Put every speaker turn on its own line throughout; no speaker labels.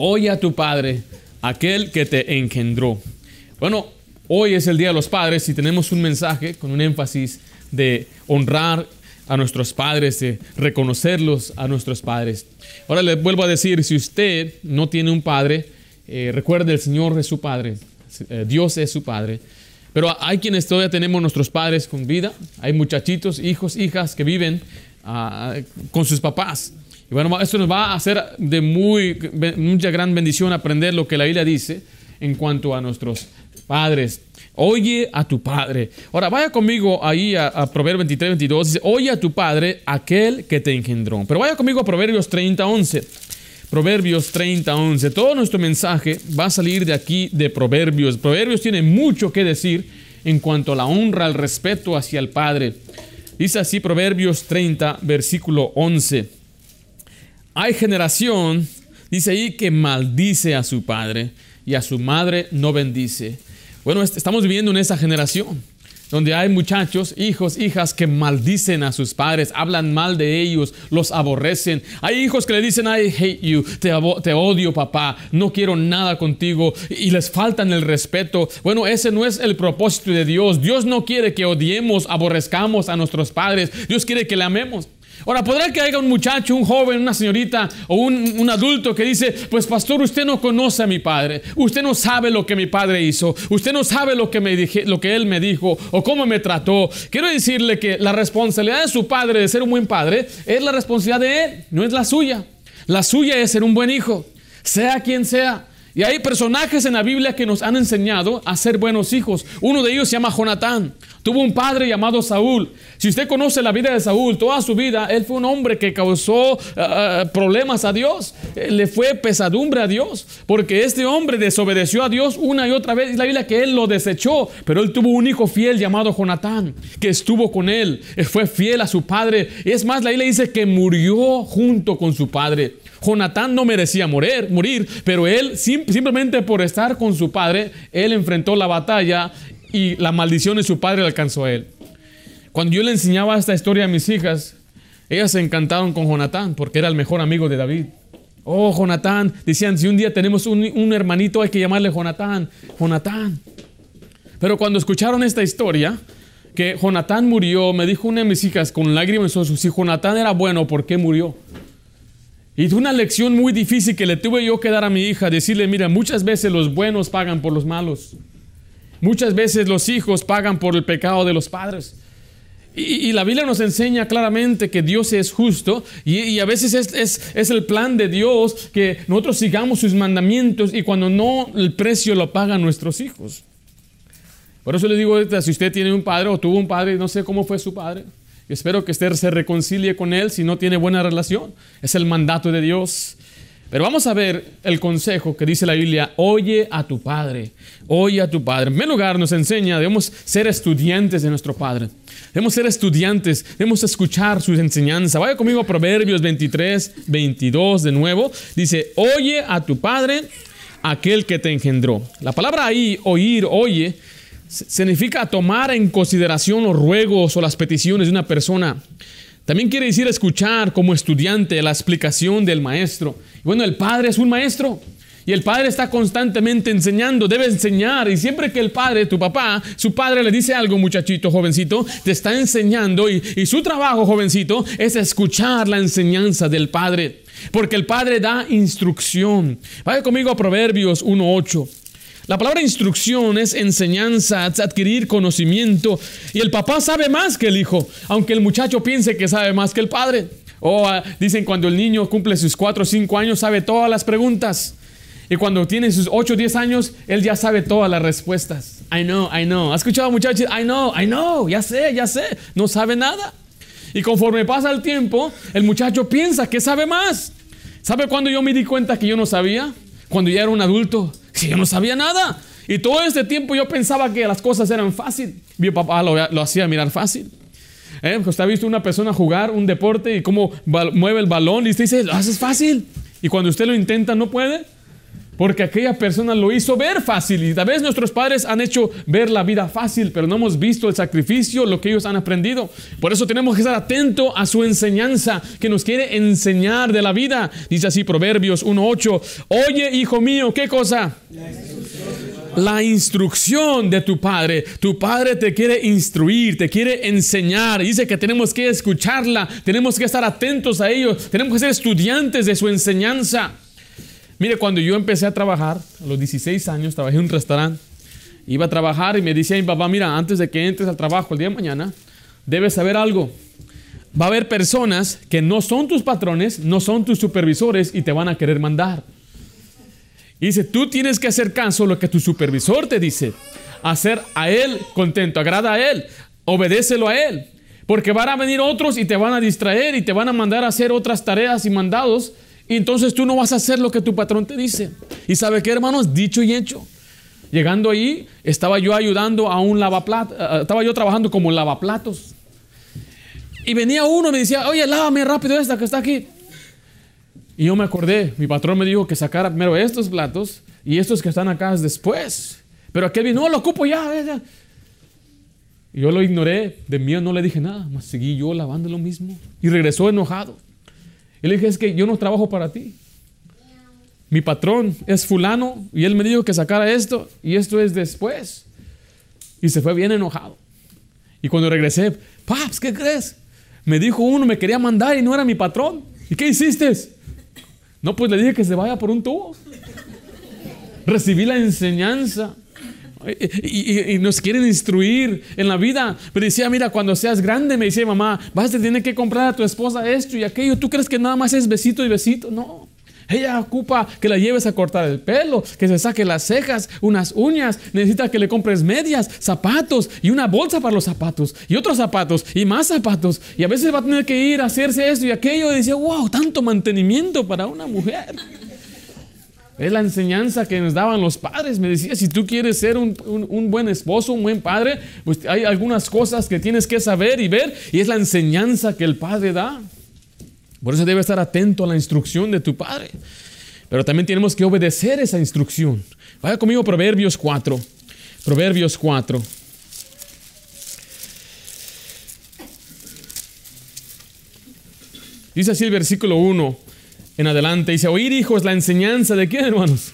Oye a tu padre, aquel que te engendró. Bueno, hoy es el Día de los Padres y tenemos un mensaje con un énfasis de honrar a nuestros padres, de reconocerlos a nuestros padres. Ahora le vuelvo a decir, si usted no tiene un padre, eh, recuerde el Señor es su padre, eh, Dios es su padre. Pero hay quienes todavía tenemos nuestros padres con vida, hay muchachitos, hijos, hijas que viven ah, con sus papás. Y bueno, esto nos va a hacer de muy, mucha gran bendición aprender lo que la Biblia dice en cuanto a nuestros padres. Oye a tu padre. Ahora vaya conmigo ahí a, Proverbios 23, 22. Dice, oye a tu padre aquel que te engendró. Pero vaya conmigo a Proverbios 30, 11. Proverbios 30, 11. Todo nuestro mensaje va a salir de aquí de Proverbios. Proverbios tiene mucho que decir en cuanto a la honra, al respeto hacia el Padre. Dice así Proverbios 30, versículo 11. Hay generación, dice ahí, que maldice a su padre y a su madre no bendice. Bueno, estamos viviendo en esa generación donde hay muchachos, hijos, hijas que maldicen a sus padres, hablan mal de ellos, los aborrecen. Hay hijos que le dicen, I hate you, te, odio papá, no quiero nada contigo y les faltan el respeto. Bueno, ese no es el propósito de Dios. Dios no quiere que odiemos, aborrezcamos a nuestros padres. Dios quiere que le amemos. Ahora, podrá que haya un muchacho, un joven, una señorita o un, adulto que dice, pues pastor, usted no conoce a mi padre, usted no sabe lo que mi padre hizo, usted no sabe lo que, me dije, lo que él me dijo o cómo me trató. Quiero decirle que la responsabilidad de su padre de ser un buen padre es la responsabilidad de él, no es la suya. La suya es ser un buen hijo, sea quien sea. Y hay personajes en la Biblia que nos han enseñado a ser buenos hijos. Uno de ellos se llama Jonatán. Tuvo un padre llamado Saúl. Si usted conoce la vida de Saúl, toda su vida, él fue un hombre que causó uh, uh, problemas a Dios. Le fue pesadumbre a Dios. Porque este hombre desobedeció a Dios una y otra vez. Es la Biblia que él lo desechó. Pero él tuvo un hijo fiel llamado Jonatán, que estuvo con él. Fue fiel a su padre. Es más, la Biblia dice que murió junto con su padre. Jonatán no merecía morir, morir, pero él simplemente por estar con su padre, él enfrentó la batalla y la maldición de su padre le alcanzó a él. Cuando yo le enseñaba esta historia a mis hijas, ellas se encantaron con Jonatán porque era el mejor amigo de David. Oh, Jonatán, decían, si un día tenemos un, hermanito hay que llamarle Jonatán, Jonatán. Pero cuando escucharon esta historia, que Jonatán murió, me dijo una de mis hijas con lágrimas en sus ojos, si Jonatán era bueno, ¿por qué murió? Y una lección muy difícil que le tuve yo que dar a mi hija, decirle, mira, muchas veces los buenos pagan por los malos. Muchas veces los hijos pagan por el pecado de los padres. Y, la Biblia nos enseña claramente que Dios es justo y, a veces es, es, el plan de Dios que nosotros sigamos sus mandamientos y cuando no, el precio lo pagan nuestros hijos. Por eso le digo, si usted tiene un padre o tuvo un padre, no sé cómo fue su padre, espero que usted se reconcilie con él si no tiene buena relación. Es el mandato de Dios. Pero vamos a ver el consejo que dice la Biblia, oye a tu Padre, oye a tu Padre. En primer lugar nos enseña, debemos ser estudiantes de nuestro Padre. Debemos ser estudiantes, debemos escuchar sus enseñanzas. Vaya conmigo a Proverbios 23, 22 de nuevo. Dice, oye a tu Padre, aquel que te engendró. La palabra ahí, oír, oye, significa tomar en consideración los ruegos o las peticiones de una persona. También quiere decir escuchar como estudiante la explicación del maestro. bueno, el padre es un maestro. Y el padre está constantemente enseñando, debe enseñar. Y siempre que el padre, tu papá, su padre le dice algo, muchachito, jovencito, te está enseñando. Y, y su trabajo, jovencito, es escuchar la enseñanza del padre. Porque el padre da instrucción. Vaya conmigo a Proverbios 1.8. La palabra instrucción es enseñanza, adquirir conocimiento. Y el papá sabe más que el hijo, aunque el muchacho piense que sabe más que el padre. O ah, dicen cuando el niño cumple sus 4 o 5 años sabe todas las preguntas. Y cuando tiene sus 8 o 10 años, él ya sabe todas las respuestas. I know, I know. ¿Has escuchado muchachos? I know, I know, ya sé, ya sé. No sabe nada. Y conforme pasa el tiempo, el muchacho piensa que sabe más. ¿Sabe cuándo yo me di cuenta que yo no sabía? Cuando ya era un adulto. Si yo no sabía nada. Y todo este tiempo yo pensaba que las cosas eran fácil. Mi papá lo, hacía mirar fácil. ¿Eh? Usted ha visto una persona jugar un deporte y cómo mueve el balón y usted dice, lo haces fácil. Y cuando usted lo intenta, no puede. Porque aquella persona lo hizo ver fácil y tal vez nuestros padres han hecho ver la vida fácil, pero no hemos visto el sacrificio, lo que ellos han aprendido. Por eso tenemos que estar atentos a su enseñanza, que nos quiere enseñar de la vida. Dice así Proverbios 1.8, oye hijo mío, ¿qué cosa? La instrucción de tu padre. Tu padre te quiere instruir, te quiere enseñar. Dice que tenemos que escucharla, tenemos que estar atentos a ellos, tenemos que ser estudiantes de su enseñanza. Mire, cuando yo empecé a trabajar, a los 16 años, trabajé en un restaurante. Iba a trabajar y me decía mi papá, mira, antes de que entres al trabajo el día de mañana, debes saber algo. Va a haber personas que no son tus patrones, no son tus supervisores y te van a querer mandar. Y dice, tú tienes que hacer caso a lo que tu supervisor te dice. Hacer a él contento, agrada a él, obedécelo a él. Porque van a venir otros y te van a distraer y te van a mandar a hacer otras tareas y mandados entonces tú no vas a hacer lo que tu patrón te dice. ¿Y sabe qué, hermanos? Dicho y hecho. Llegando ahí, estaba yo ayudando a un lavaplatos, eh, estaba yo trabajando como lavaplatos. Y venía uno y me decía, oye, lávame rápido esta que está aquí. Y yo me acordé, mi patrón me dijo que sacara primero estos platos y estos que están acá después. Pero aquel vino, no, lo ocupo ya. ya. Y yo lo ignoré, de mí no le dije nada, más seguí yo lavando lo mismo. Y regresó enojado. Y le dije, es que yo no trabajo para ti. Mi patrón es fulano y él me dijo que sacara esto y esto es después. Y se fue bien enojado. Y cuando regresé, Paps, ¿qué crees? Me dijo uno, me quería mandar y no era mi patrón. ¿Y qué hiciste? No, pues le dije que se vaya por un tubo. Recibí la enseñanza. Y, nos quieren instruir en la vida. Me decía, mira, cuando seas grande, me decía mamá, vas a tener que comprar a tu esposa esto y aquello. ¿Tú crees que nada más es besito y besito? No. Ella ocupa que la lleves a cortar el pelo, que se saque las cejas, unas uñas. Necesita que le compres medias, zapatos y una bolsa para los zapatos y otros zapatos y más zapatos. Y a veces va a tener que ir a hacerse esto y aquello. Y decía, wow, tanto mantenimiento para una mujer. Es la enseñanza que nos daban los padres. Me decía, si tú quieres ser un, buen esposo, un buen padre, pues hay algunas cosas que tienes que saber y ver. Y es la enseñanza que el padre da. Por eso debes estar atento a la instrucción de tu padre. Pero también tenemos que obedecer esa instrucción. Vaya conmigo Proverbios 4. Proverbios 4. Dice así el versículo 1 en adelante. Dice, oír hijos la enseñanza de quién, hermanos?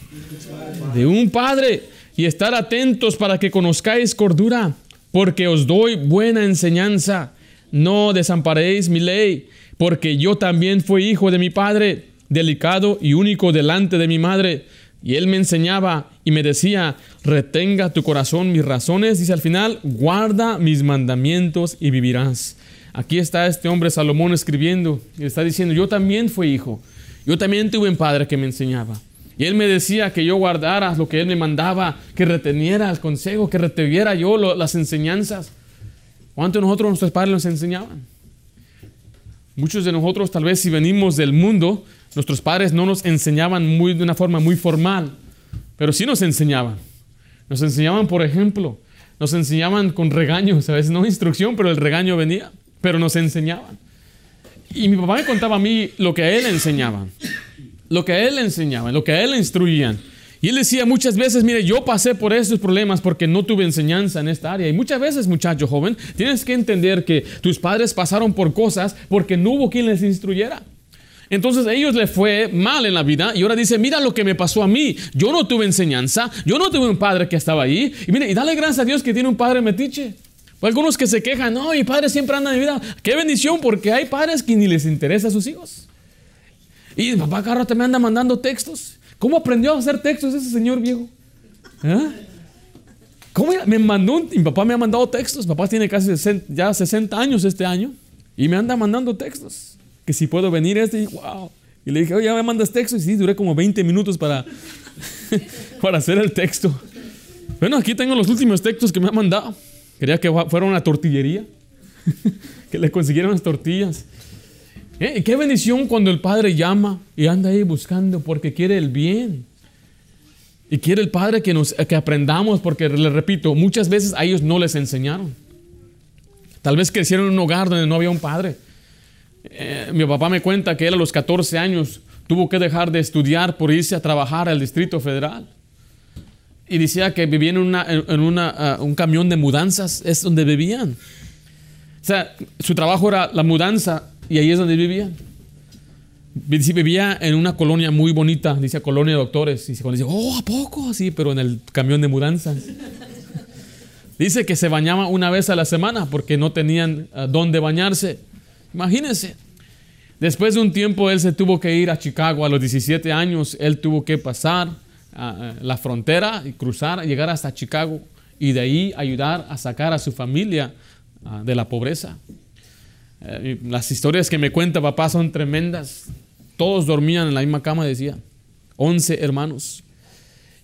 De un padre. Y estar atentos para que conozcáis cordura, porque os doy buena enseñanza. No desamparéis mi ley, porque yo también fui hijo de mi padre, delicado y único delante de mi madre. Y él me enseñaba y me decía, retenga tu corazón mis razones. Dice al final, guarda mis mandamientos y vivirás. Aquí está este hombre Salomón escribiendo y está diciendo, yo también fui hijo. Yo también tuve un padre que me enseñaba. Y él me decía que yo guardara lo que él me mandaba, que reteniera el consejo, que retuviera yo las enseñanzas. ¿Cuánto nosotros nuestros padres nos enseñaban? Muchos de nosotros, tal vez si venimos del mundo, nuestros padres no nos enseñaban muy, de una forma muy formal, pero sí nos enseñaban. Nos enseñaban, por ejemplo, nos enseñaban con regaños, a veces no instrucción, pero el regaño venía, pero nos enseñaban. Y mi papá me contaba a mí lo que a él enseñaban, lo que a él enseñaban, lo que a él le instruían. Y él decía muchas veces, mire, yo pasé por esos problemas porque no tuve enseñanza en esta área. Y muchas veces, muchacho joven, tienes que entender que tus padres pasaron por cosas porque no hubo quien les instruyera. Entonces a ellos les fue mal en la vida y ahora dice, mira lo que me pasó a mí. Yo no tuve enseñanza, yo no tuve un padre que estaba ahí. Y mire, y dale gracias a Dios que tiene un padre metiche algunos que se quejan, no, mi padre siempre anda en mi vida. Qué bendición, porque hay padres que ni les interesa a sus hijos. Y papá Carlos te me anda mandando textos. ¿Cómo aprendió a hacer textos ese señor viejo? ¿Ah? ¿Cómo me mandó? mi papá me ha mandado textos. Papá tiene casi ya 60 años este año. Y me anda mandando textos. Que si puedo venir este, y wow. Y le dije, oye, ya me mandas textos. Y sí, duré como 20 minutos para, para hacer el texto. Bueno, aquí tengo los últimos textos que me ha mandado. Quería que fuera una tortillería, que le consiguieran las tortillas. ¿Eh? Qué bendición cuando el Padre llama y anda ahí buscando porque quiere el bien. Y quiere el Padre que, nos, que aprendamos porque, le repito, muchas veces a ellos no les enseñaron. Tal vez crecieron en un hogar donde no había un padre. Eh, mi papá me cuenta que él a los 14 años tuvo que dejar de estudiar por irse a trabajar al Distrito Federal. Y decía que vivían en, una, en una, uh, un camión de mudanzas, es donde vivían. O sea, su trabajo era la mudanza y ahí es donde vivían. Vivía en una colonia muy bonita, dice colonia de doctores. Y cuando dice, oh, ¿a poco? Sí, pero en el camión de mudanzas. Dice que se bañaba una vez a la semana porque no tenían uh, dónde bañarse. Imagínense. Después de un tiempo él se tuvo que ir a Chicago a los 17 años. Él tuvo que pasar uh, la frontera y cruzar, llegar hasta Chicago y de ahí ayudar a sacar a su familia uh, de la pobreza. Eh, las historias que me cuenta papá son tremendas. Todos dormían en la misma cama, decía. 11 hermanos.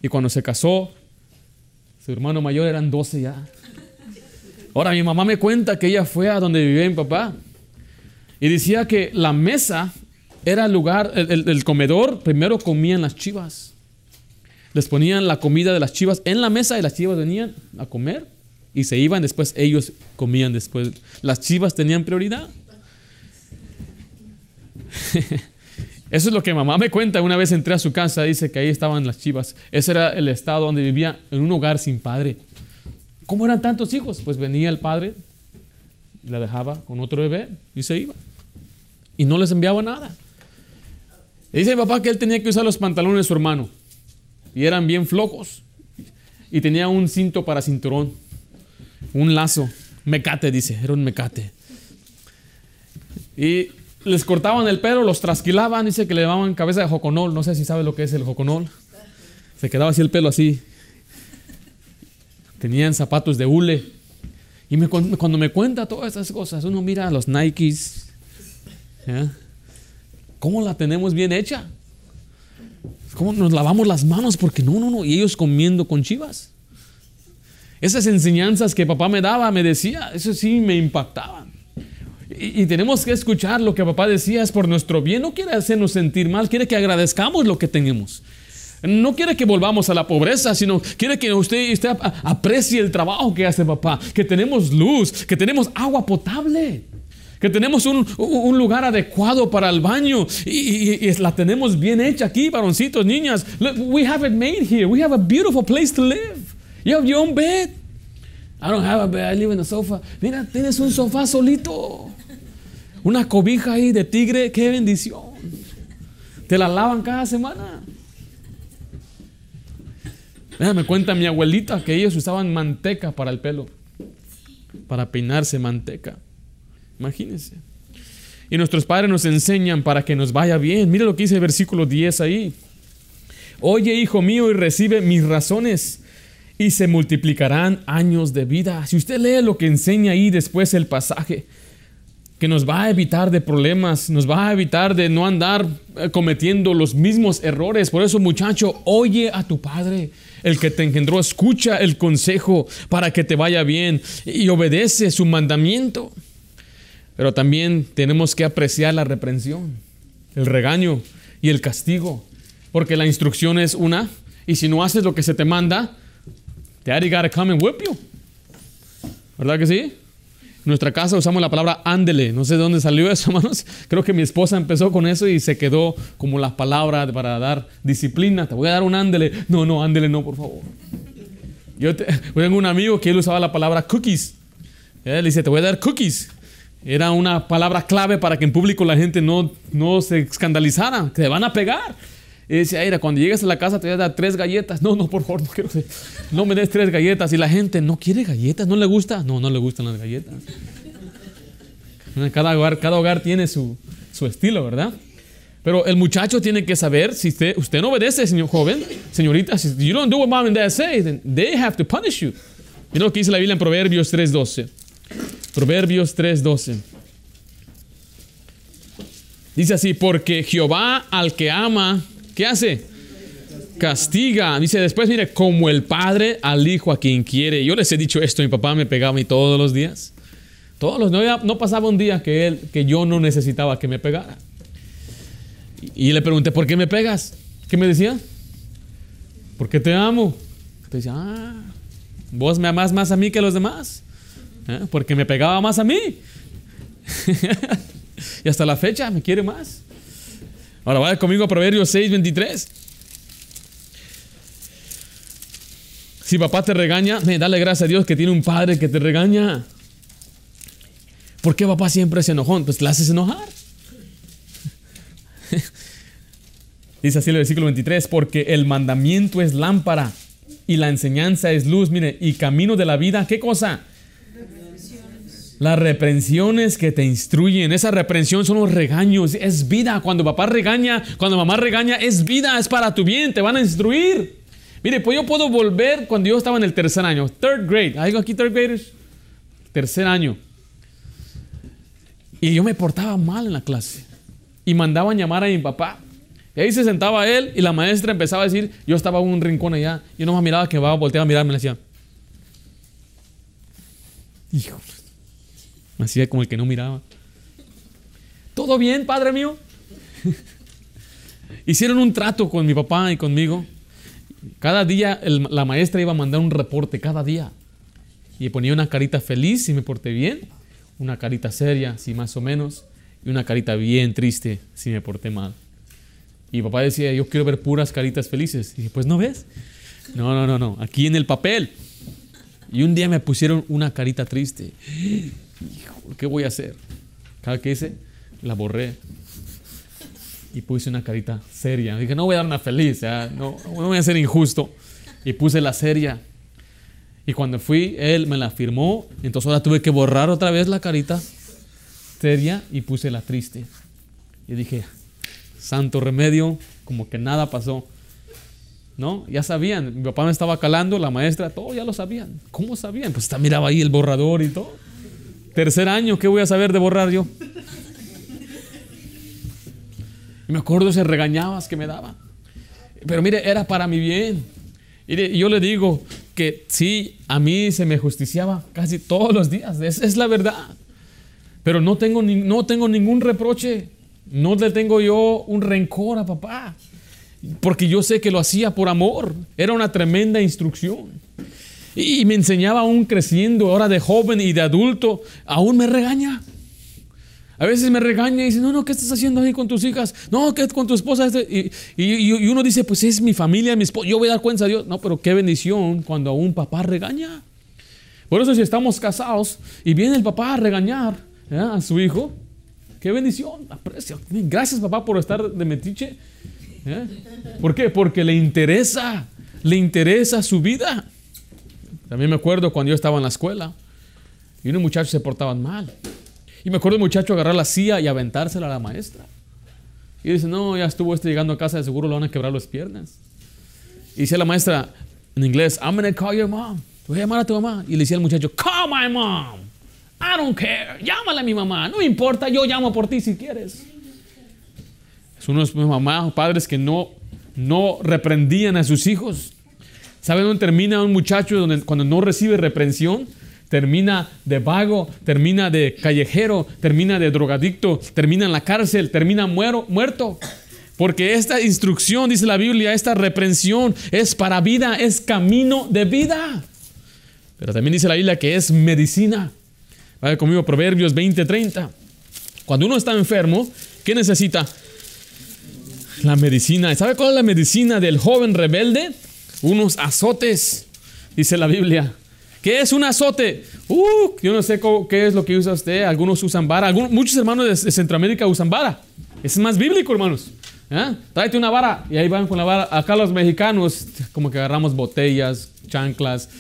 Y cuando se casó, su hermano mayor eran 12 ya. Ahora mi mamá me cuenta que ella fue a donde vivía mi papá y decía que la mesa era el lugar, el, el, comedor, primero comían las chivas. Les ponían la comida de las chivas en la mesa y las chivas venían a comer y se iban, después ellos comían después. Las chivas tenían prioridad. Eso es lo que mamá me cuenta. Una vez entré a su casa, dice que ahí estaban las chivas. Ese era el estado donde vivía, en un hogar sin padre. ¿Cómo eran tantos hijos? Pues venía el padre, la dejaba con otro bebé y se iba. Y no les enviaba nada. dice mi papá que él tenía que usar los pantalones de su hermano. Y eran bien flojos. Y tenía un cinto para cinturón. Un lazo. Mecate, dice. Era un mecate. Y les cortaban el pelo, los trasquilaban, dice que le llamaban cabeza de joconol, no sé si sabe lo que es el joconol. Se quedaba así el pelo así. Tenían zapatos de hule. Y cuando me cuenta todas esas cosas, uno mira a los Nikes. ¿Cómo la tenemos bien hecha? ¿Cómo nos lavamos las manos? Porque no, no, no. Y ellos comiendo con chivas. Esas enseñanzas que papá me daba, me decía, eso sí me impactaban. Y, tenemos que escuchar lo que papá decía, es por nuestro bien. No quiere hacernos sentir mal, quiere que agradezcamos lo que tenemos. No quiere que volvamos a la pobreza, sino quiere que usted aprecie el trabajo que hace papá, que tenemos luz, que tenemos agua potable, que tenemos un, lugar adecuado para el baño y, y, la tenemos bien hecha aquí, varoncitos, niñas. we have it made here. We have a beautiful place to live. You have your own bed. I don't have a bed. I live in a sofa. Mira, tienes un sofá solito. Una cobija ahí de tigre, qué bendición. Te la lavan cada semana. Me cuenta mi abuelita que ellos usaban manteca para el pelo, para peinarse manteca. Imagínense. Y nuestros padres nos enseñan para que nos vaya bien. Mire lo que dice el versículo 10 ahí. Oye, hijo mío, y recibe mis razones y se multiplicarán años de vida. Si usted lee lo que enseña ahí después el pasaje, que nos va a evitar de problemas, nos va a evitar de no andar eh, cometiendo los mismos errores. Por eso, muchacho, oye a tu padre, el que te engendró, escucha el consejo para que te vaya bien y obedece su mandamiento. Pero también tenemos que apreciar la reprensión, el regaño y el castigo, porque la instrucción es una, y si no haces lo que se te manda, daddy gotta come and whip you. ¿Verdad que sí? En nuestra casa usamos la palabra ándele. No sé de dónde salió eso, hermanos. Creo que mi esposa empezó con eso y se quedó como la palabra para dar disciplina. Te voy a dar un ándele. No, no, ándele, no, por favor. Yo, tengo un amigo que él usaba la palabra cookies. Él dice, te voy a dar cookies. Era una palabra clave para que en público la gente no, no se escandalizara. Te van a pegar. Y decía, cuando llegues a la casa te voy a dar tres galletas. No, no, por favor, no quiero. No me des tres galletas. Y la gente no quiere galletas, no le gusta. No, no le gustan las galletas. Cada hogar, cada hogar tiene su, su estilo, ¿verdad? Pero el muchacho tiene que saber si usted, usted no obedece, señor joven, señorita, si you don't do what mom and dad say, then they have to punish you. Mira lo que dice la Biblia en Proverbios 3.12. Proverbios 3.12. Dice así, porque Jehová al que ama ¿Qué hace? Castiga. Dice después, mire, como el padre al hijo a quien quiere. Yo les he dicho esto, mi papá me pegaba a mí todos los días. Todos los días. No pasaba un día que, él, que yo no necesitaba que me pegara. Y, le pregunté, ¿por qué me pegas? ¿Qué me decía? Porque te amo. Te decía, ah, vos me amás más a mí que a los demás. ¿Eh? Porque me pegaba más a mí. y hasta la fecha me quiere más. Ahora vaya conmigo a Proverbios 6, 23. Si papá te regaña, dale gracias a Dios que tiene un padre que te regaña. ¿Por qué papá siempre es enojón? Pues le haces enojar. Dice así el versículo 23, porque el mandamiento es lámpara y la enseñanza es luz. Mire, y camino de la vida, ¿qué cosa? Las reprensiones que te instruyen, esa reprensión son los regaños, es vida. Cuando papá regaña, cuando mamá regaña, es vida, es para tu bien, te van a instruir. Mire, pues yo puedo volver cuando yo estaba en el tercer año, third grade. ¿Hay aquí third graders? Tercer año. Y yo me portaba mal en la clase. Y mandaban llamar a mi papá. Y ahí se sentaba él y la maestra empezaba a decir, yo estaba en un rincón allá. Y no me miraba que va a voltear a mirarme y le decía, hijo, me hacía como el que no miraba. ¿Todo bien, padre mío? Hicieron un trato con mi papá y conmigo. Cada día la maestra iba a mandar un reporte, cada día. Y ponía una carita feliz si me porté bien, una carita seria si más o menos, y una carita bien triste si me porté mal. Y papá decía, yo quiero ver puras caritas felices. Y dije, pues no ves. No, no, no, no, aquí en el papel. Y un día me pusieron una carita triste. ¿Qué voy a hacer? Cada que hice, la borré. Y puse una carita seria. Dije, no voy a dar una feliz, no, no voy a ser injusto. Y puse la seria. Y cuando fui, él me la firmó. Entonces ahora tuve que borrar otra vez la carita seria y puse la triste. Y dije, santo remedio, como que nada pasó. ¿No? Ya sabían, mi papá me estaba calando, la maestra, todo ya lo sabían. ¿Cómo sabían? Pues está miraba ahí el borrador y todo. Tercer año, ¿qué voy a saber de borrar yo? Me acuerdo se regañabas que me daba. Pero mire, era para mi bien. Y yo le digo que sí, a mí se me justiciaba casi todos los días. Esa es la verdad. Pero no tengo, no tengo ningún reproche. No le tengo yo un rencor a papá. Porque yo sé que lo hacía por amor. Era una tremenda instrucción. Y me enseñaba aún creciendo, ahora de joven y de adulto, aún me regaña. A veces me regaña y dice, no, no, ¿qué estás haciendo ahí con tus hijas? No, ¿qué con tu esposa? Este, y, y, uno dice, pues es mi familia, mi esposa, yo voy a dar cuenta a Dios. No, pero qué bendición cuando un papá regaña. Por eso si estamos casados y viene el papá a regañar a su hijo, qué bendición, aprecio. Gracias papá por estar de metiche. ¿Por qué? Porque le interesa, le interesa su vida. También me acuerdo cuando yo estaba en la escuela y unos muchachos se portaban mal. Y me acuerdo el muchacho agarrar la silla y aventársela a la maestra. Y dice, no, ya estuvo este llegando a casa, de seguro lo van a quebrar las piernas. Y dice la maestra en inglés, I'm gonna call your mom. Voy a llamar a tu mamá. Y le decía al muchacho, call my mom. I don't care. Llámala a mi mamá. No importa, yo llamo por ti si quieres. Es unos mamás, padres que no, no reprendían a sus hijos. ¿Saben dónde termina un muchacho cuando no recibe reprensión? Termina de vago, termina de callejero, termina de drogadicto, termina en la cárcel, termina muero, muerto. Porque esta instrucción, dice la Biblia, esta reprensión es para vida, es camino de vida. Pero también dice la Biblia que es medicina. Vaya conmigo, Proverbios 20:30. Cuando uno está enfermo, ¿qué necesita? La medicina. ¿Sabe cuál es la medicina del joven rebelde? Unos azotes, dice la Biblia. ¿Qué es un azote? Uh, yo no sé qué es lo que usa usted. Algunos usan vara. Muchos hermanos de, Centroamérica usan vara. Es más bíblico, hermanos. ¿Eh? Tráete una vara. Y ahí van con la vara. Acá los mexicanos, como que agarramos botellas, chanclas,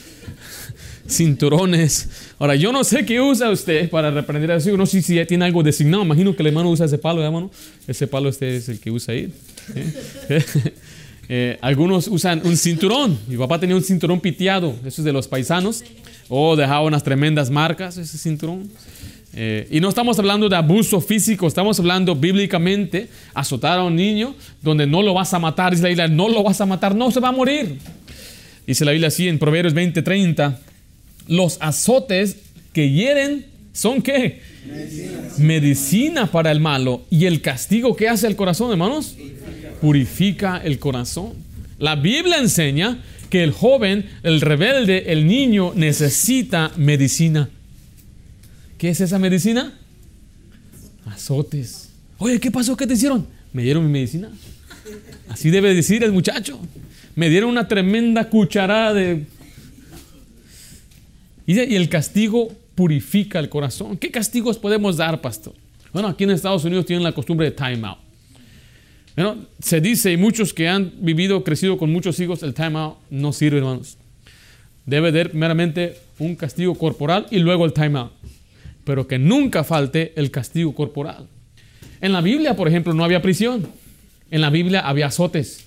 cinturones. Ahora, yo no sé qué usa usted para reprender a su No sé si ya tiene algo designado. Imagino que el hermano usa ese palo, hermano. Ese palo este es el que usa ahí. ¿Eh? Eh, algunos usan un cinturón. Mi papá tenía un cinturón piteado, eso es de los paisanos. O dejaba unas tremendas marcas ese cinturón. Eh, y no estamos hablando de abuso físico, estamos hablando bíblicamente azotar a un niño donde no lo vas a matar. Dice la Biblia, no lo vas a matar, no se va a morir. Dice la Biblia así en Proverbios 20, 30. Los azotes que hieren son qué? Medicina. Medicina para el malo. ¿Y el castigo que hace el corazón, hermanos? Purifica el corazón. La Biblia enseña que el joven, el rebelde, el niño necesita medicina. ¿Qué es esa medicina? Azotes. Oye, ¿qué pasó? ¿Qué te hicieron? me dieron mi medicina. Así debe decir el muchacho. Me dieron una tremenda cucharada de... Y el castigo purifica el corazón. ¿Qué castigos podemos dar, pastor? Bueno, aquí en Estados Unidos tienen la costumbre de time out. Bueno, se dice, y muchos que han vivido, crecido con muchos hijos, el time out no sirve, hermanos. Debe haber meramente un castigo corporal y luego el time out. Pero que nunca falte el castigo corporal. En la Biblia, por ejemplo, no había prisión. En la Biblia había azotes.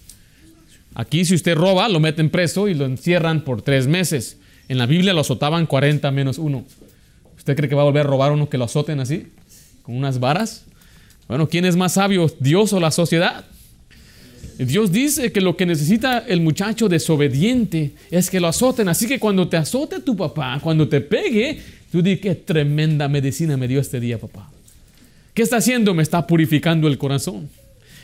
Aquí si usted roba, lo meten preso y lo encierran por tres meses. En la Biblia lo azotaban 40 menos uno. ¿Usted cree que va a volver a robar uno que lo azoten así? ¿Con unas varas? Bueno, ¿quién es más sabio, Dios o la sociedad? Dios dice que lo que necesita el muchacho desobediente es que lo azoten. Así que cuando te azote tu papá, cuando te pegue, tú di qué tremenda medicina me dio este día, papá. ¿Qué está haciendo? Me está purificando el corazón.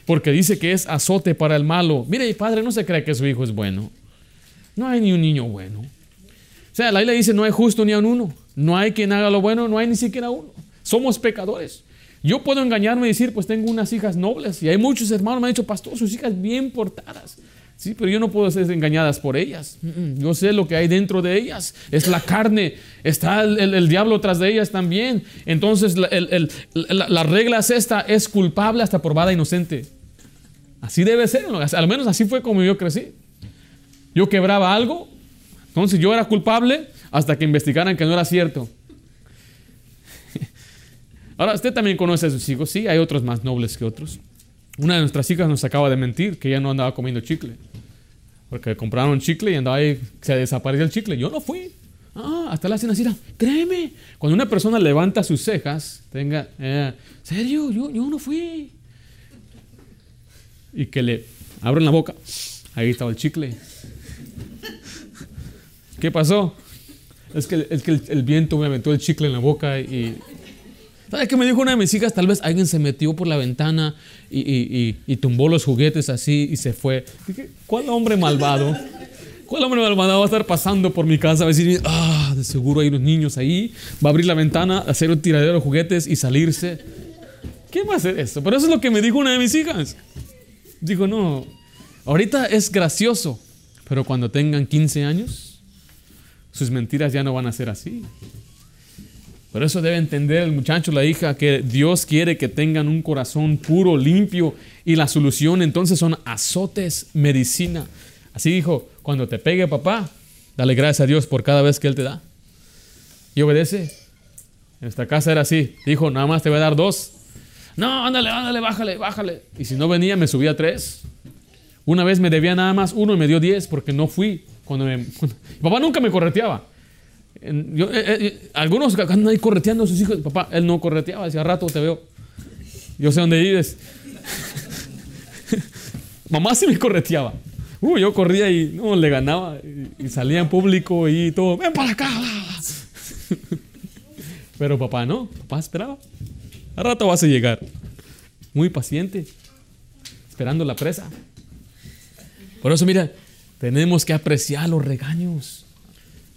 Porque dice que es azote para el malo. Mire, padre, no se cree que su hijo es bueno. No hay ni un niño bueno. O sea, la Biblia dice, no hay justo ni a uno. No hay quien haga lo bueno, no hay ni siquiera uno. Somos pecadores. Yo puedo engañarme y decir, pues tengo unas hijas nobles. Y hay muchos hermanos me han dicho, pastor, sus hijas bien portadas. Sí, pero yo no puedo ser engañadas por ellas. Yo sé lo que hay dentro de ellas. Es la carne. Está el, diablo tras de ellas también. Entonces, la, la, regla es esta: es culpable hasta probada inocente. Así debe ser. Al menos así fue como yo crecí. Yo quebraba algo. Entonces, yo era culpable hasta que investigaran que no era cierto. Ahora, usted también conoce a sus hijos. Sí, hay otros más nobles que otros. Una de nuestras hijas nos acaba de mentir que ella no andaba comiendo chicle. Porque compraron chicle y andaba ahí, se desapareció el chicle. Yo no fui. Ah, hasta la cena créeme. Cuando una persona levanta sus cejas, tenga, eh, ¿serio? Yo, yo no fui. Y que le abren la boca, ahí estaba el chicle. ¿Qué pasó? Es que, es que el viento me aventó el chicle en la boca y ¿Sabes qué me dijo una de mis hijas? Tal vez alguien se metió por la ventana y, tumbó los juguetes así y se fue. ¿cuál hombre malvado? ¿Cuál hombre malvado va a estar pasando por mi casa? Va a decir, ah, de seguro hay unos niños ahí. Va a abrir la ventana, hacer un tiradero de juguetes y salirse. ¿Qué va a hacer esto? Pero eso es lo que me dijo una de mis hijas. Dijo, no, ahorita es gracioso, pero cuando tengan 15 años, sus mentiras ya no van a ser así. Por eso debe entender el muchacho, la hija, que Dios quiere que tengan un corazón puro, limpio, y la solución entonces son azotes, medicina. Así dijo, cuando te pegue papá, dale gracias a Dios por cada vez que Él te da. Y obedece. En esta casa era así. Dijo, nada más te voy a dar dos. No, ándale, ándale, bájale, bájale. Y si no venía, me subía tres. Una vez me debía nada más uno y me dio diez porque no fui. Cuando me... papá nunca me correteaba. Yo, eh, eh, algunos andan ahí correteando a sus hijos. Papá, él no correteaba, decía, rato te veo. Yo sé dónde vives. Mamá sí me correteaba. Uh, yo corría y no, le ganaba. Y, salía en público y todo. Ven para acá. Pero papá no. Papá esperaba. A rato vas a llegar. Muy paciente. Esperando la presa. Por eso, mira, tenemos que apreciar los regaños.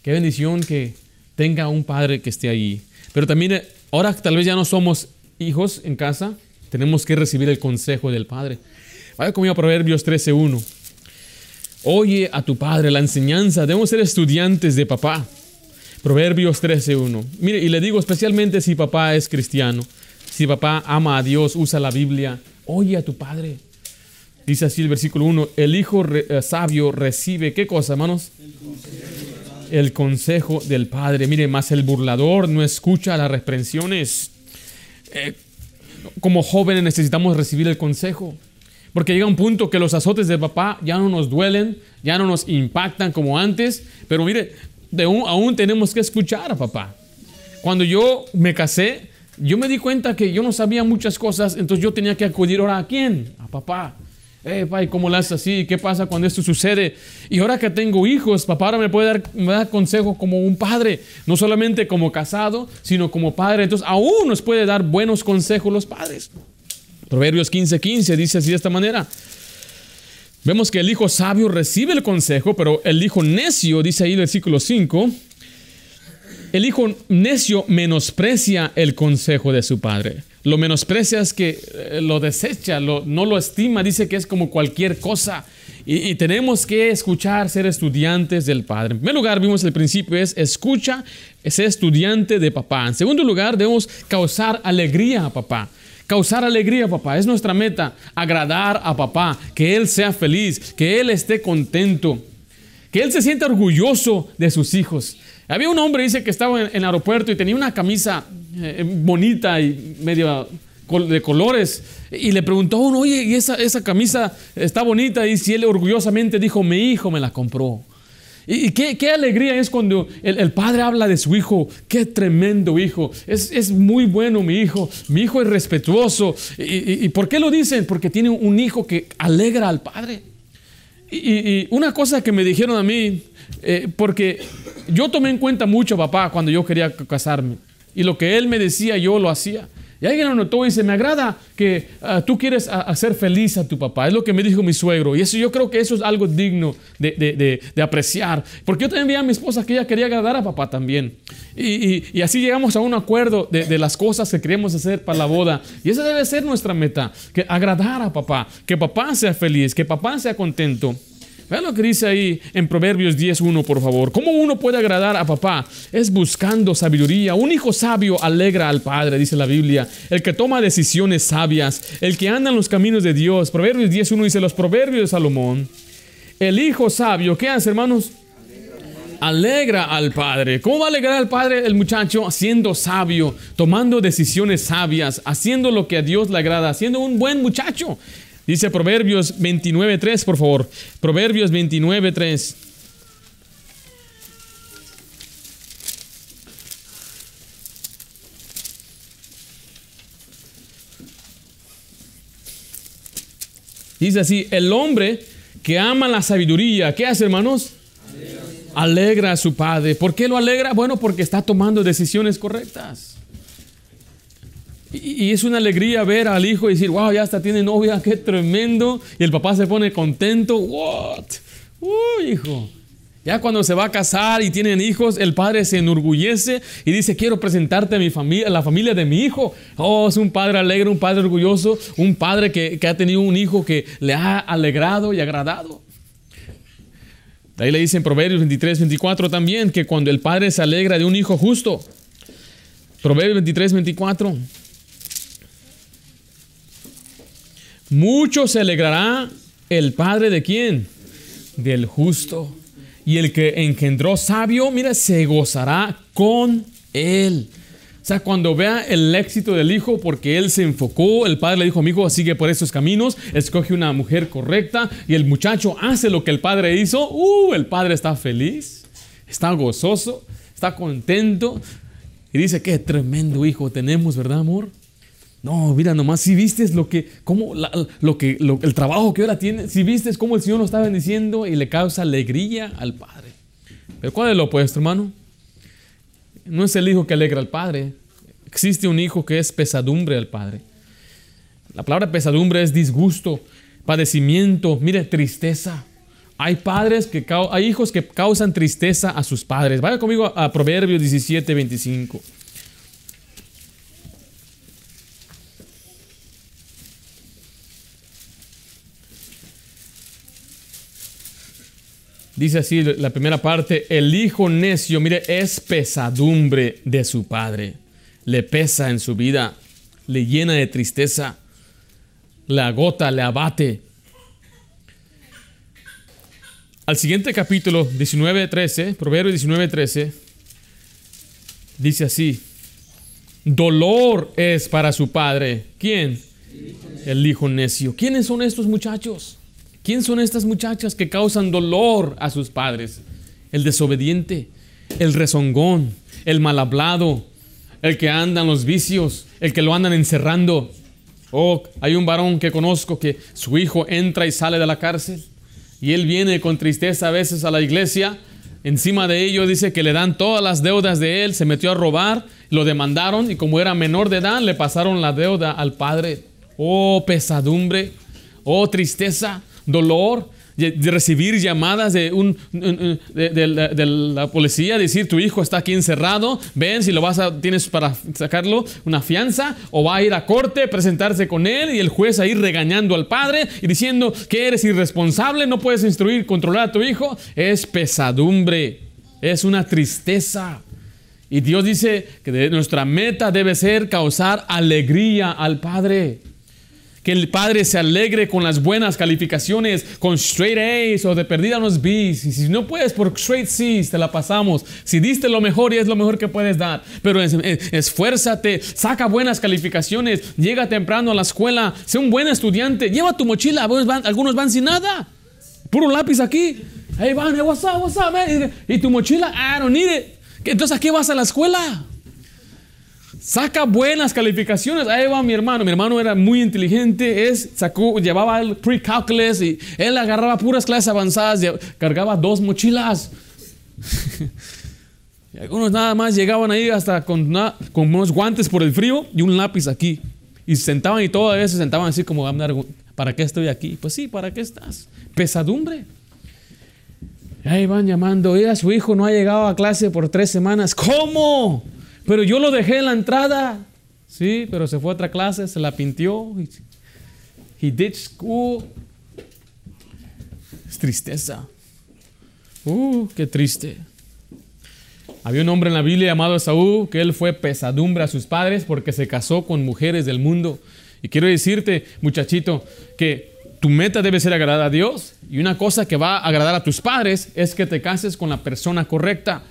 Qué bendición que tenga un padre que esté ahí. Pero también, eh, ahora tal vez ya no somos hijos en casa, tenemos que recibir el consejo del Padre. Vaya conmigo a Proverbios 13.1. Oye a tu padre la enseñanza. Debemos ser estudiantes de papá. Proverbios 13.1. Mire, y le digo especialmente si papá es cristiano, si papá ama a Dios, usa la Biblia, oye a tu padre. Dice así el versículo 1, el hijo eh, sabio recibe, ¿qué cosa, hermanos? el consejo del Padre. Mire, más el burlador no escucha las reprensiones. Eh, como jóvenes necesitamos recibir el consejo. Porque llega un punto que los azotes de papá ya no nos duelen, ya no nos impactan como antes. Pero mire, aún tenemos que escuchar a papá. Cuando yo me casé, yo me di cuenta que yo no sabía muchas cosas, entonces yo tenía que acudir ahora a quién? A papá eh, pai, ¿cómo lo haces así? ¿Qué pasa cuando esto sucede? Y ahora que tengo hijos, papá ahora me puede dar, me da consejo como un padre, no solamente como casado, sino como padre. Entonces, aún nos puede dar buenos consejos los padres. Proverbios 15:15 15 dice así de esta manera. Vemos que el hijo sabio recibe el consejo, pero el hijo necio, dice ahí el versículo 5, el hijo necio menosprecia el consejo de su padre. Lo menosprecia es que eh, lo desecha, no lo estima, dice que es como cualquier cosa. Y, tenemos que escuchar, ser estudiantes del Padre. En primer lugar, vimos el principio es escucha, ser estudiante de papá. En segundo lugar, debemos causar alegría a papá. Causar alegría a papá es nuestra meta, agradar a papá, que él sea feliz, que él esté contento, que él se sienta orgulloso de sus hijos. Había un hombre, dice, que estaba en, el aeropuerto y tenía una camisa eh, bonita y medio de colores. Y le preguntó a uno, oye, ¿y esa, esa camisa está bonita? Y si él orgullosamente dijo, mi hijo me la compró. Y, qué, qué, alegría es cuando el, padre habla de su hijo. Qué tremendo hijo. Es, es muy bueno mi hijo. Mi hijo es respetuoso. Y, por qué lo dicen? Porque tiene un hijo que alegra al padre. Y, una cosa que me dijeron a mí, eh, porque yo tomé en cuenta mucho papá cuando yo quería casarme. Y lo que él me decía, yo lo hacía. Y alguien lo notó y dice, me agrada que ah, tú quieres hacer feliz a tu papá. Es lo que me dijo mi suegro. Y eso yo creo que eso es algo digno de, de, de, apreciar. Porque yo también vi a mi esposa que ella quería agradar a papá también. Y, y, así llegamos a un acuerdo de, las cosas que queremos hacer para la boda. Y esa debe ser nuestra meta. Que agradar a papá. Que papá sea feliz. Que papá sea contento. Vean lo que dice ahí en Proverbios 10.1, por favor. ¿Cómo uno puede agradar a papá? Es buscando sabiduría. Un hijo sabio alegra al padre, dice la Biblia. El que toma decisiones sabias, el que anda en los caminos de Dios. Proverbios 10.1 dice los proverbios de Salomón. El hijo sabio, ¿qué hace, hermanos? alegra al Padre. ¿Cómo va a alegrar al Padre el muchacho? Siendo sabio, tomando decisiones sabias, haciendo lo que a Dios le agrada, siendo un buen muchacho. Dice Proverbios 29.3, por favor. Proverbios 29.3. Dice así, el hombre que ama la sabiduría, ¿qué hace hermanos? Alegra a su padre. ¿Por qué lo alegra? Bueno, porque está tomando decisiones correctas. Y, es una alegría ver al hijo y decir, wow, ya hasta tiene novia, qué tremendo. Y el papá se pone contento, what? Uh, hijo. Ya cuando se va a casar y tienen hijos, el padre se enorgullece y dice, quiero presentarte a mi familia, la familia de mi hijo. Oh, es un padre alegre, un padre orgulloso, un padre que, que ha tenido un hijo que le ha alegrado y agradado. Ahí le dice en Proverbios 23, 24 también que cuando el padre se alegra de un hijo justo. Proverbios 23, 24. Mucho se alegrará el Padre de quién? Del justo. Y el que engendró sabio, mira, se gozará con él. O sea, cuando vea el éxito del hijo, porque él se enfocó, el padre le dijo, mi sigue por esos caminos, escoge una mujer correcta, y el muchacho hace lo que el padre hizo, uh, el padre está feliz, está gozoso, está contento, y dice, qué tremendo hijo tenemos, ¿verdad, amor? No, mira nomás, si viste lo que, cómo, lo que, el trabajo que ahora tiene, si viste cómo el Señor lo está bendiciendo y le causa alegría al Padre. Pero ¿cuál es lo opuesto, hermano? No es el hijo que alegra al Padre. Existe un hijo que es pesadumbre al Padre. La palabra pesadumbre es disgusto, padecimiento, mire, tristeza. Hay padres que, hay hijos que causan tristeza a sus padres. Vaya conmigo a Proverbios 17, 25. Dice así la primera parte, el hijo necio, mire, es pesadumbre de su padre. Le pesa en su vida, le llena de tristeza, le agota, le abate. Al siguiente capítulo, 19.13, Proverbios 19.13, dice así, dolor es para su padre. ¿Quién? El hijo necio. ¿Quiénes son estos muchachos? ¿Quién son estas muchachas que causan dolor a sus padres? El desobediente, el rezongón, el mal hablado, el que anda en los vicios, el que lo andan encerrando. Oh, hay un varón que conozco que su hijo entra y sale de la cárcel y él viene con tristeza a veces a la iglesia. Encima de ello dice que le dan todas las deudas de él, se metió a robar, lo demandaron y como era menor de edad le pasaron la deuda al padre. Oh, pesadumbre, oh, tristeza dolor. de recibir llamadas de, un, de, la, policía, decir tu hijo está aquí encerrado, ven si lo vas a, tienes para sacarlo una fianza, o va a ir a corte, presentarse con él y el juez ahí regañando al padre y diciendo que eres irresponsable, no puedes instruir, controlar a tu hijo, es pesadumbre, es una tristeza. Y Dios dice que nuestra meta debe ser causar alegría al Padre. Que el padre se alegre con las buenas calificaciones, con straight A's o de perdida unos B's. Y si no puedes, por straight C's te la pasamos. Si diste lo mejor y es lo mejor que puedes dar. Pero esfuérzate, saca buenas calificaciones, llega temprano a la escuela, sé un buen estudiante, lleva tu mochila. Algunos van, sin nada. Puro lápiz aquí. Hey, van, what's up, what's up, man? Y tu mochila, I don't need it. Entonces, ¿a qué vas a la escuela? Saca buenas calificaciones. Ahí va mi hermano. Mi hermano era muy inteligente. Es, sacó, llevaba el pre-calculus y él agarraba puras clases avanzadas. Y cargaba dos mochilas. y algunos nada más llegaban ahí hasta con, con unos guantes por el frío y un lápiz aquí. Y se sentaban y todavía se sentaban así como, ¿para qué estoy aquí? Pues sí, ¿para qué estás? Pesadumbre. Y ahí van llamando, a su hijo no ha llegado a clase por tres semanas. ¿Cómo? Pero yo lo dejé en la entrada. Sí, pero se fue a otra clase, se la pintió. He ditched school. Es tristeza. Uh, qué triste. Había un hombre en la Biblia llamado Saúl que él fue pesadumbre a sus padres porque se casó con mujeres del mundo. Y quiero decirte, muchachito, que tu meta debe ser agradar a Dios. Y una cosa que va a agradar a tus padres es que te cases con la persona correcta.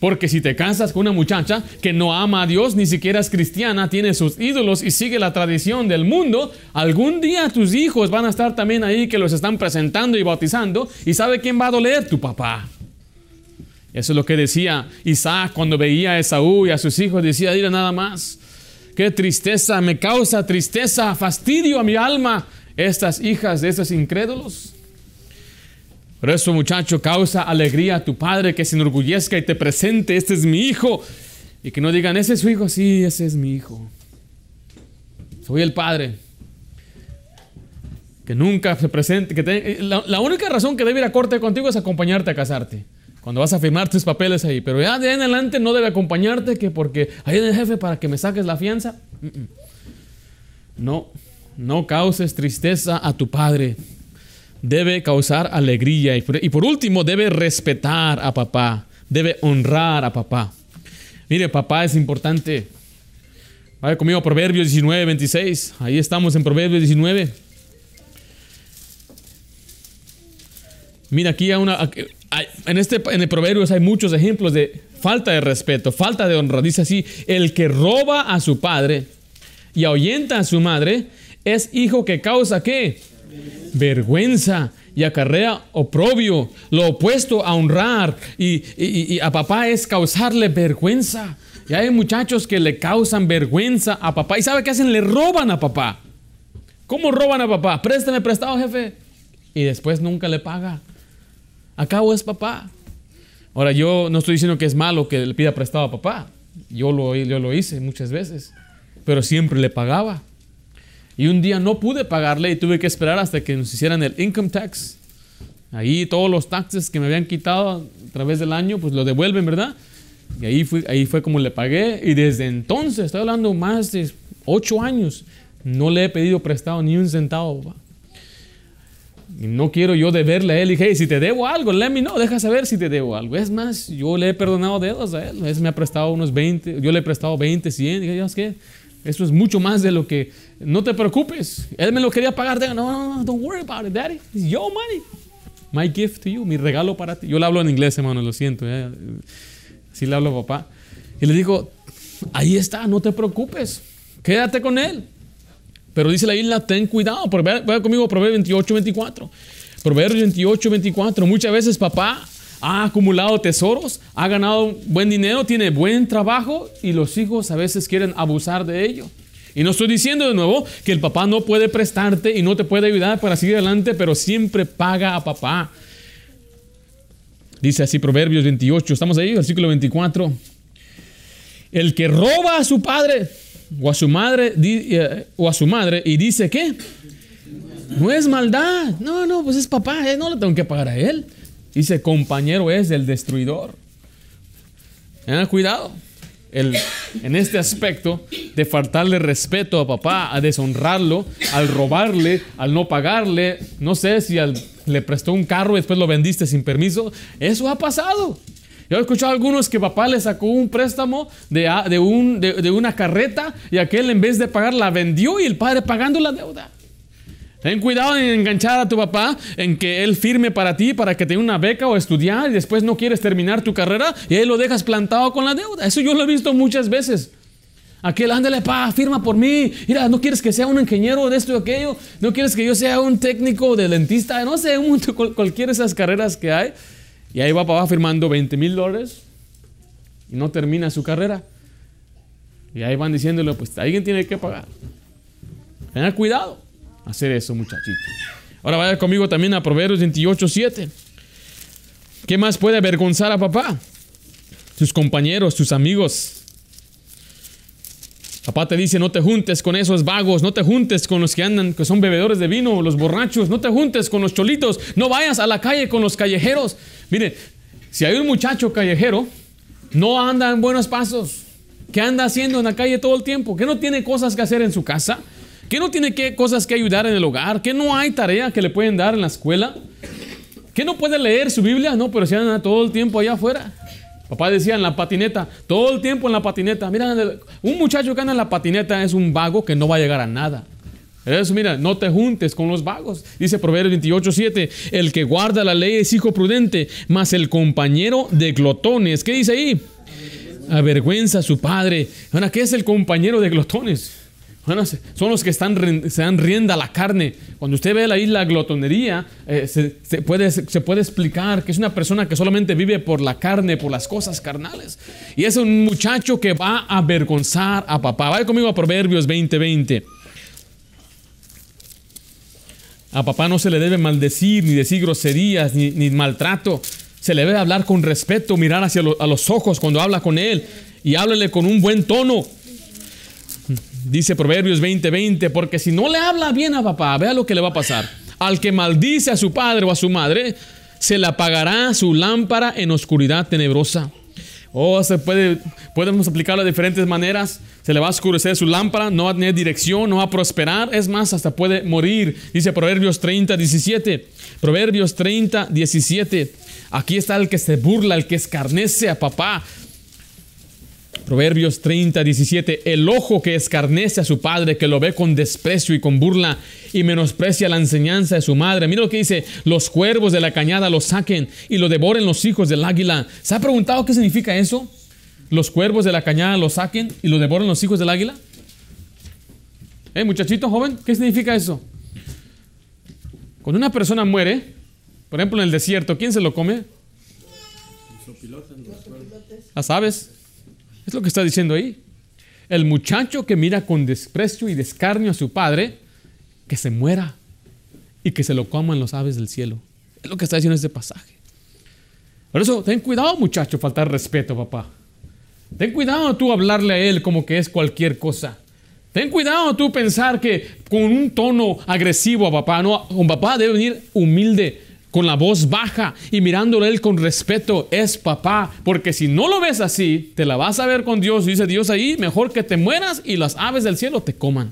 Porque si te casas con una muchacha que no ama a Dios, ni siquiera es cristiana, tiene sus ídolos y sigue la tradición del mundo, algún día tus hijos van a estar también ahí que los están presentando y bautizando. ¿Y sabe quién va a doler? Tu papá. Eso es lo que decía Isaac cuando veía a Esaú y a sus hijos. Decía, mira nada más. Qué tristeza, me causa tristeza, fastidio a mi alma estas hijas de esos incrédulos. Por eso, muchacho, causa alegría a tu padre que se enorgullezca y te presente, este es mi hijo. Y que no digan, ese es su hijo, sí, ese es mi hijo. Soy el padre. Que nunca se presente. Que la, única razón que debe ir a corte contigo es acompañarte a casarte. Cuando vas a firmar tus papeles ahí. Pero ya de ahí en adelante no debe acompañarte que porque ahí en el jefe para que me saques la fianza. No, no causes tristeza a tu padre debe causar alegría y por, último debe respetar a papá, debe honrar a papá. Mire, papá es importante. Vaya conmigo a Proverbios 19, 26. Ahí estamos en Proverbios 19. Mira, aquí una, en, este, en el Proverbios hay muchos ejemplos de falta de respeto, falta de honra. Dice así, el que roba a su padre y ahuyenta a su madre es hijo que causa qué? Vergüenza y acarrea oprobio. Lo opuesto a honrar y, a papá es causarle vergüenza. Y hay muchachos que le causan vergüenza a papá. ¿Y sabe qué hacen? Le roban a papá. ¿Cómo roban a papá? Préstame prestado, jefe. Y después nunca le paga. Acabo es papá. Ahora, yo no estoy diciendo que es malo que le pida prestado a papá. Yo lo, yo lo hice muchas veces. Pero siempre le pagaba. Y un día no pude pagarle y tuve que esperar hasta que nos hicieran el income tax. Ahí todos los taxes que me habían quitado a través del año, pues lo devuelven, ¿verdad? Y ahí fue, ahí fue como le pagué. Y desde entonces, estoy hablando más de ocho años, no le he pedido prestado ni un centavo. Y no quiero yo deberle a él. Y dije, hey, si te debo algo, let me know, deja saber si te debo algo. Es más, yo le he perdonado dedos a él. Él me ha prestado unos 20, yo le he prestado 20, 100. Y dije, ¿qué? Eso es mucho más de lo que. No te preocupes. Él me lo quería pagar. No, no, no, don't worry about it, daddy. It's your money. My gift to you. Mi regalo para ti. Yo le hablo en inglés, hermano, lo siento. Así le hablo a papá. Y le digo, ahí está, no te preocupes. Quédate con él. Pero dice la isla, ten cuidado. Vaya conmigo, Proverbios 28, 24. Proverbios 28, 24. Muchas veces papá ha acumulado tesoros, ha ganado buen dinero, tiene buen trabajo y los hijos a veces quieren abusar de ello. Y no estoy diciendo de nuevo que el papá no puede prestarte y no te puede ayudar para seguir adelante, pero siempre paga a papá. Dice así Proverbios 28, estamos ahí, versículo 24. El que roba a su padre o a su madre eh, o a su madre y dice que No es maldad. No, no, pues es papá. eh, no le tengo que pagar a él. Dice, compañero es el destruidor. Tengan cuidado. El, en este aspecto de faltarle respeto a papá, a deshonrarlo, al robarle, al no pagarle, no sé si al- le prestó un carro y después lo vendiste sin permiso, eso ha pasado. Yo he escuchado a algunos que papá le sacó un préstamo de, de, un, de, de una carreta y aquel en vez de pagar la vendió y el padre pagando la deuda. Ten cuidado en enganchar a tu papá en que él firme para ti para que te una beca o estudiar y después no quieres terminar tu carrera y ahí lo dejas plantado con la deuda. Eso yo lo he visto muchas veces. Aquel, ándale, pa, firma por mí. Mira, no quieres que sea un ingeniero de esto y aquello. No quieres que yo sea un técnico de dentista. No sé, un, cual- cualquiera de esas carreras que hay. Y ahí va papá firmando 20 mil dólares y no termina su carrera. Y ahí van diciéndole, pues alguien tiene que pagar. Tengan cuidado hacer eso, muchachito. Ahora vaya conmigo también a Proverbios 28, 7. ¿Qué más puede avergonzar a papá? Sus compañeros, sus amigos. Papá te dice, no te juntes con esos vagos, no te juntes con los que andan, que son bebedores de vino, los borrachos, no te juntes con los cholitos, no vayas a la calle con los callejeros. Mire, si hay un muchacho callejero, no anda en buenos pasos, ¿qué anda haciendo en la calle todo el tiempo? ¿Que no tiene cosas que hacer en su casa? ¿Que no tiene que, cosas que ayudar en el hogar? ¿Que no hay tarea que le pueden dar en la escuela? ¿Que no puede leer su Biblia? No, pero si anda todo el tiempo allá afuera. Papá decía en la patineta, todo el tiempo en la patineta. Mira, un muchacho que anda en la patineta es un vago que no va a llegar a nada. Eso, mira, no te juntes con los vagos. Dice Proverbios 28, 7, el que guarda la ley es hijo prudente, mas el compañero de glotones. ¿Qué dice ahí? Avergüenza a su padre. Ahora, ¿qué es el compañero de glotones? Son los que se dan rienda a la carne. Cuando usted ve la glotonería, eh, se, puede, explicar que es una persona que solamente vive por la carne, por las cosas carnales. Y es un muchacho que va a avergonzar a papá. Vaya conmigo a Proverbios 20:20. A papá no se le debe maldecir, ni decir groserías, ni, maltrato. Se le debe hablar con respeto, mirar hacia los ojos cuando habla con él y háblele con un buen tono. Dice Proverbios 20:20, porque si no le habla bien a papá, vea lo que le va a pasar. Al que maldice a su padre o a su madre, se le apagará su lámpara en oscuridad tenebrosa. O se puede, podemos aplicarlo de diferentes maneras. Se le va a oscurecer su lámpara, no va a tener dirección, no va a prosperar. Es más, hasta puede morir. Dice Proverbios 30, 17. Proverbios 30, 17. Aquí está el que se burla, el que escarnece a papá. Proverbios 30, 17. El ojo que escarnece a su padre, que lo ve con desprecio y con burla y menosprecia la enseñanza de su madre. Mira lo que dice: Los cuervos de la cañada lo saquen y lo devoren los hijos del águila. ¿Se ha preguntado qué significa eso? Los cuervos de la cañada lo saquen y lo devoren los hijos del águila. ¿Eh, muchachito joven? ¿Qué significa eso? Cuando una persona muere, por ejemplo en el desierto, ¿quién se lo come? Las aves. Es lo que está diciendo ahí. El muchacho que mira con desprecio y descarnio a su padre, que se muera y que se lo coman los aves del cielo. Es lo que está diciendo este pasaje. Por eso, ten cuidado, muchacho, faltar respeto, papá. Ten cuidado tú hablarle a él como que es cualquier cosa. Ten cuidado tú pensar que con un tono agresivo a papá, no, un papá debe venir humilde, con la voz baja y mirándole él con respeto, es papá, porque si no lo ves así, te la vas a ver con Dios, dice Dios ahí, mejor que te mueras y las aves del cielo te coman.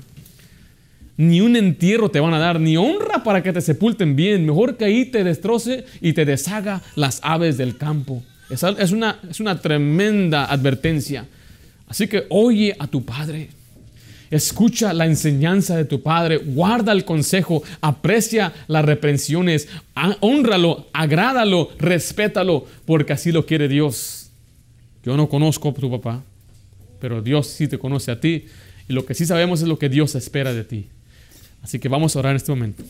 Ni un entierro te van a dar, ni honra para que te sepulten bien, mejor que ahí te destroce y te deshaga las aves del campo. Es una, es una tremenda advertencia. Así que oye a tu padre. Escucha la enseñanza de tu padre, guarda el consejo, aprecia las reprensiones, honralo, agrádalo, respétalo, porque así lo quiere Dios. Yo no conozco a tu papá, pero Dios sí te conoce a ti y lo que sí sabemos es lo que Dios espera de ti. Así que vamos a orar en este momento.